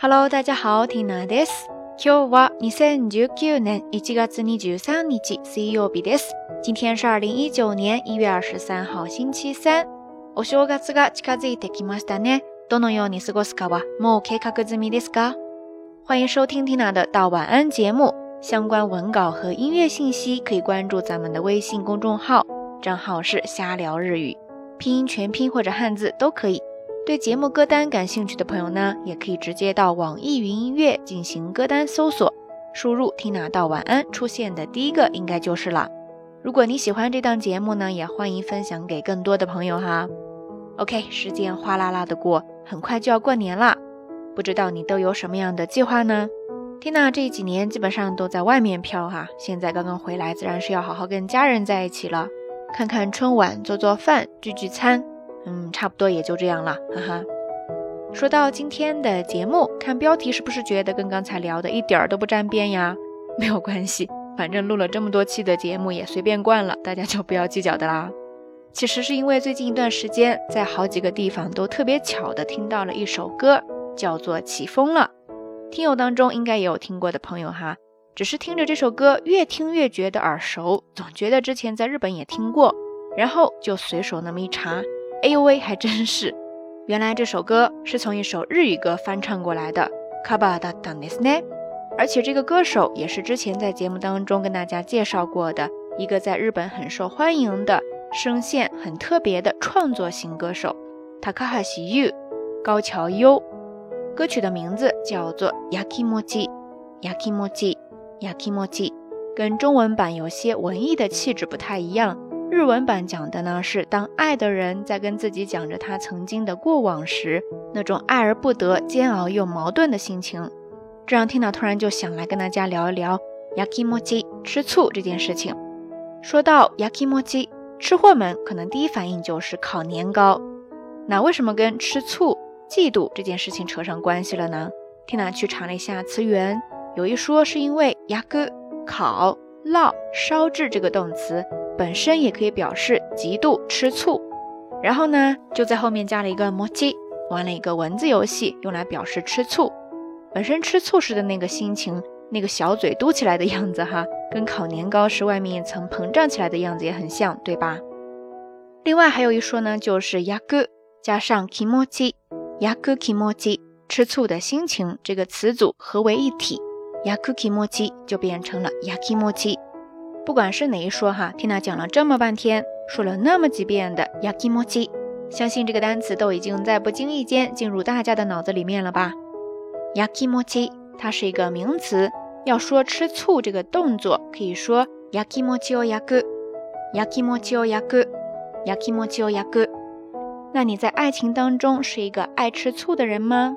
Hello，大家好，Tina です。今日は二千十九年一月二十三日水曜日です。今天是二零一九年一月二十三号，星期三。お正月が近づいてきましたね。どのように過ごすかはもう計画済みですか？欢迎收听 Tina 的到晚安节目。相关文稿和音乐信息可以关注咱们的微信公众号，账号是瞎聊日语，拼音全拼或者汉字都可以。 对节目歌单感兴趣的朋友呢，也可以直接到网易云音乐进行歌单搜索，输入“听娜道晚安”出现的第一个应该就是了。如果你喜欢这档节目呢，也欢迎分享给更多的朋友哈。OK，时间哗啦啦的过，很快就要过年了，不知道你都有什么样的计划呢？听娜这几年基本上都在外面飘哈，现在刚刚回来，自然是要好好跟家人在一起了，看看春晚，做做饭，聚聚餐。嗯，差不多也就这样了，哈哈。说到今天的节目，看标题是不是觉得跟刚才聊的一点儿都不沾边呀？没有关系，反正录了这么多期的节目也随便惯了，大家就不要计较的啦。其实是因为最近一段时间，在好几个地方都特别巧的听到了一首歌，叫做《起风了》。听友当中应该也有听过的朋友哈，只是听着这首歌越听越觉得耳熟，总觉得之前在日本也听过，然后就随手那么一查。哎呦喂，还真是！原来这首歌是从一首日语歌翻唱过来的。而且这个歌手也是之前在节目当中跟大家介绍过的，一个在日本很受欢迎的声线很特别的创作型歌手。高桥歌曲的名字叫做《yaki moji》，yaki moji，yaki moji，跟中文版有些文艺的气质不太一样。日文版讲的呢是，当爱的人在跟自己讲着他曾经的过往时，那种爱而不得、煎熬又矛盾的心情，这让 Tina 突然就想来跟大家聊一聊 yaki moji 吃醋这件事情。说到 yaki moji，吃货们可能第一反应就是烤年糕，那为什么跟吃醋、嫉妒这件事情扯上关系了呢？听哪去查了一下词源，有一说是因为 y a k 烤、烙、烧制这个动词。本身也可以表示嫉妒、吃醋，然后呢就在后面加了一个“摩基”，玩了一个文字游戏，用来表示吃醋。本身吃醋时的那个心情，那个小嘴嘟起来的样子，哈，跟烤年糕时外面一层膨胀起来的样子也很像，对吧？另外还有一说呢，就是“牙哥”加上 “kimochi”。ヤクキモチ吃醋的心情这个词组合为一体，ヤクキモチ就变成了ヤキモチ。 不管是哪一说哈，缇娜讲了这么半天，说了那么几遍的ヤキモチ，相信这个单词都已经在不经意间进入大家的脑子里面了吧？ヤキモチ它是一个名词，要说吃醋这个动作，可以说ヤキモチを焼く、ヤキモチを焼く、ヤキモチを焼く。那你在爱情当中是一个爱吃醋的人吗？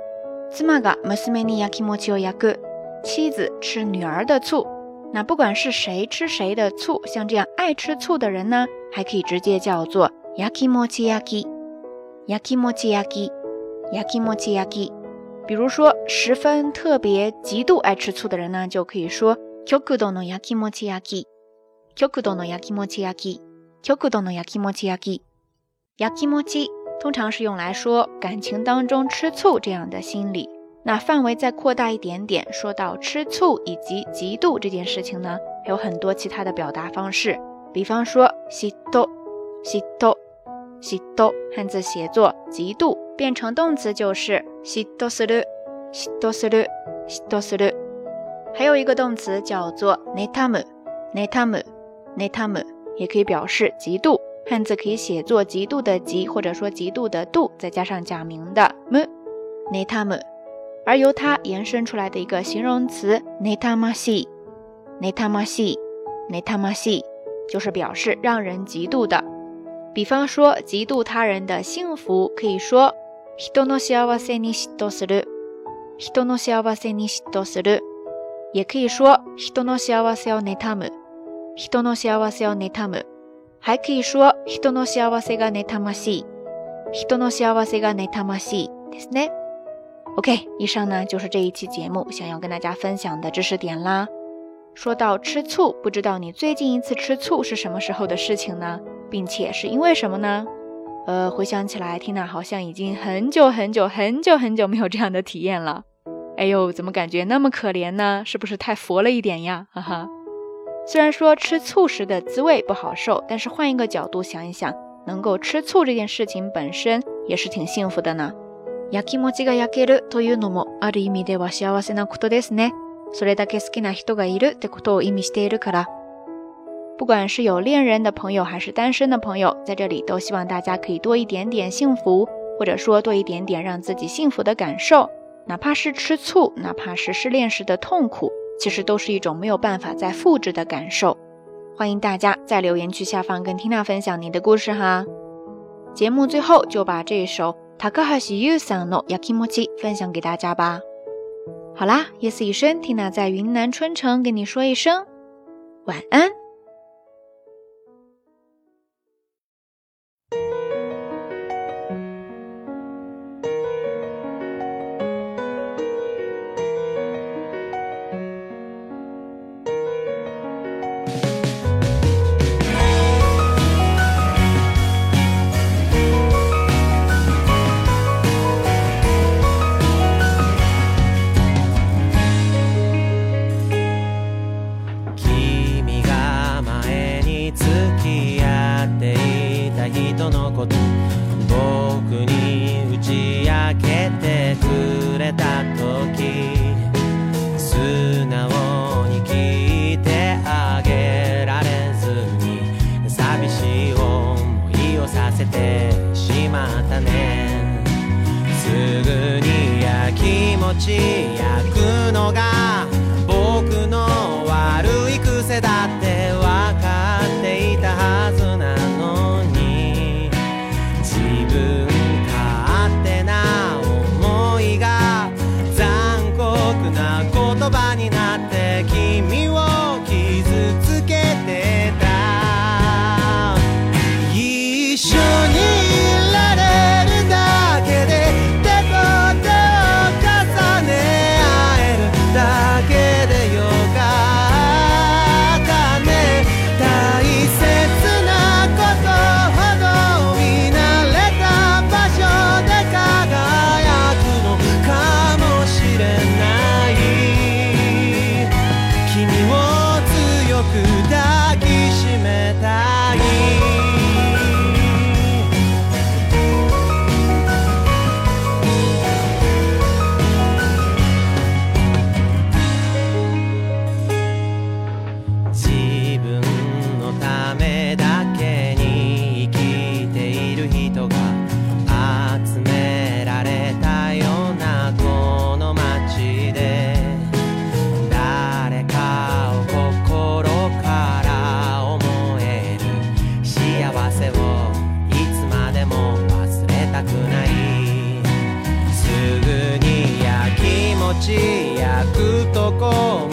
妻が娘に焼き餅を焼く。妻子吃女儿的醋。那不管是谁吃谁的醋，像这样爱吃醋的人呢，还可以直接叫做焼き餅焼き。焼き餅焼き。焼き餅焼き。比如说，十分特别、极度爱吃醋的人呢，就可以说極度の焼き餅焼き。極度の焼き 餅焼き。極度の焼き餅焼き。焼き餅通常是用来说感情当中吃醋这样的心理。那范围再扩大一点点，说到吃醋以及嫉妒这件事情呢，还有很多其他的表达方式。比方说，嫉妒、嫉妒、嫉妒，汉字写作嫉妒，变成动词就是嫉妒する、嫉妒する、嫉妒する。还有一个动词叫做妬む、妬む、妬む。也可以表示嫉妒， 汉字可以写作嫉妒的嫉，或者说嫉妒的妒，再加上假名的 m n e t a m 而由它延伸出来的一个形容词 n e t a m a s i n e t a m a s i n e t a m a s i 就是表示让人嫉妒的。比方说，嫉妒他人的幸福，可以说人の幸せに嫉妬する， 人の幸せに嫉妬する。也可以说人の幸せを妬む。人の幸せを妬む。 还可以说人の幸せが妬ましい。人の幸せが妬ましいですね。OK，以上呢就是这一期节目想要跟大家分享的知识点啦。说到吃醋，不知道你最近一次吃醋是什么时候的事情呢？并且是因为什么呢？呃，回想起来缇娜好像已经很久很久很久很久没有这样的体验了。哎呦，怎么感觉那么可怜呢？是不是太佛了一点呀？哈哈。 虽然说吃醋时的滋味不好受，但是换一个角度想一想，能够吃醋这件事情本身也是挺幸福的呢。焼き餅が焼けるというのもある意味では幸せなことですね。それだけ好きな人がいるってことを意味しているから。不管是有恋人的朋友还是单身的朋友，在这里都希望大家可以多一点点幸福，或者说多一点点让自己幸福的感受。哪怕是吃醋，哪怕是失恋时的痛苦。 其实都是一种没有办法再复制的感受，欢迎大家在留言区下方跟 Tina 分享你的故事哈。节目最后就把这一首《no y a k i m o 基莫 i 分享给大家吧。好啦，夜色已深，Tina 在云南春城跟你说一声晚安。人のこと僕に打ち明けてくれた時素直に聞いてあげられずに寂しい思いをさせてしまったねすぐにやきもち焼くのがち焼くとこも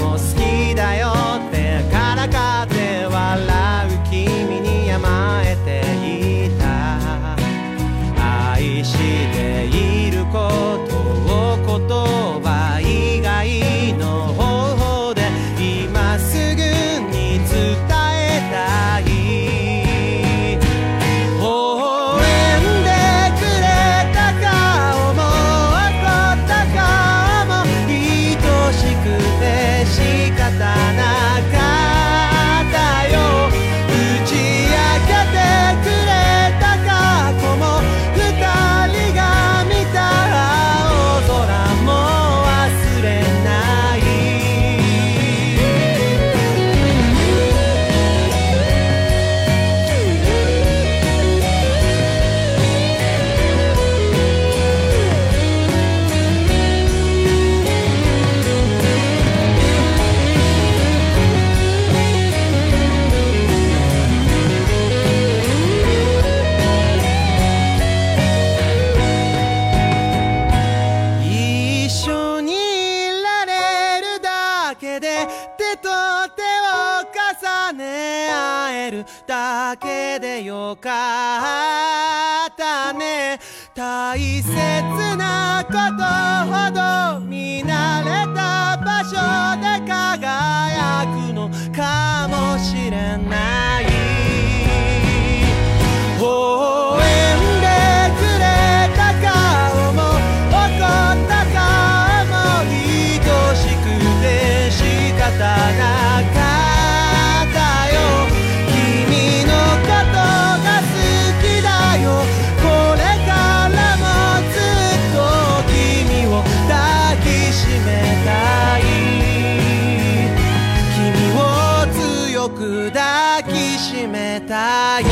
だけでよかったね大切なことほど見慣れた場所で輝くのかもしれない抱きしめたい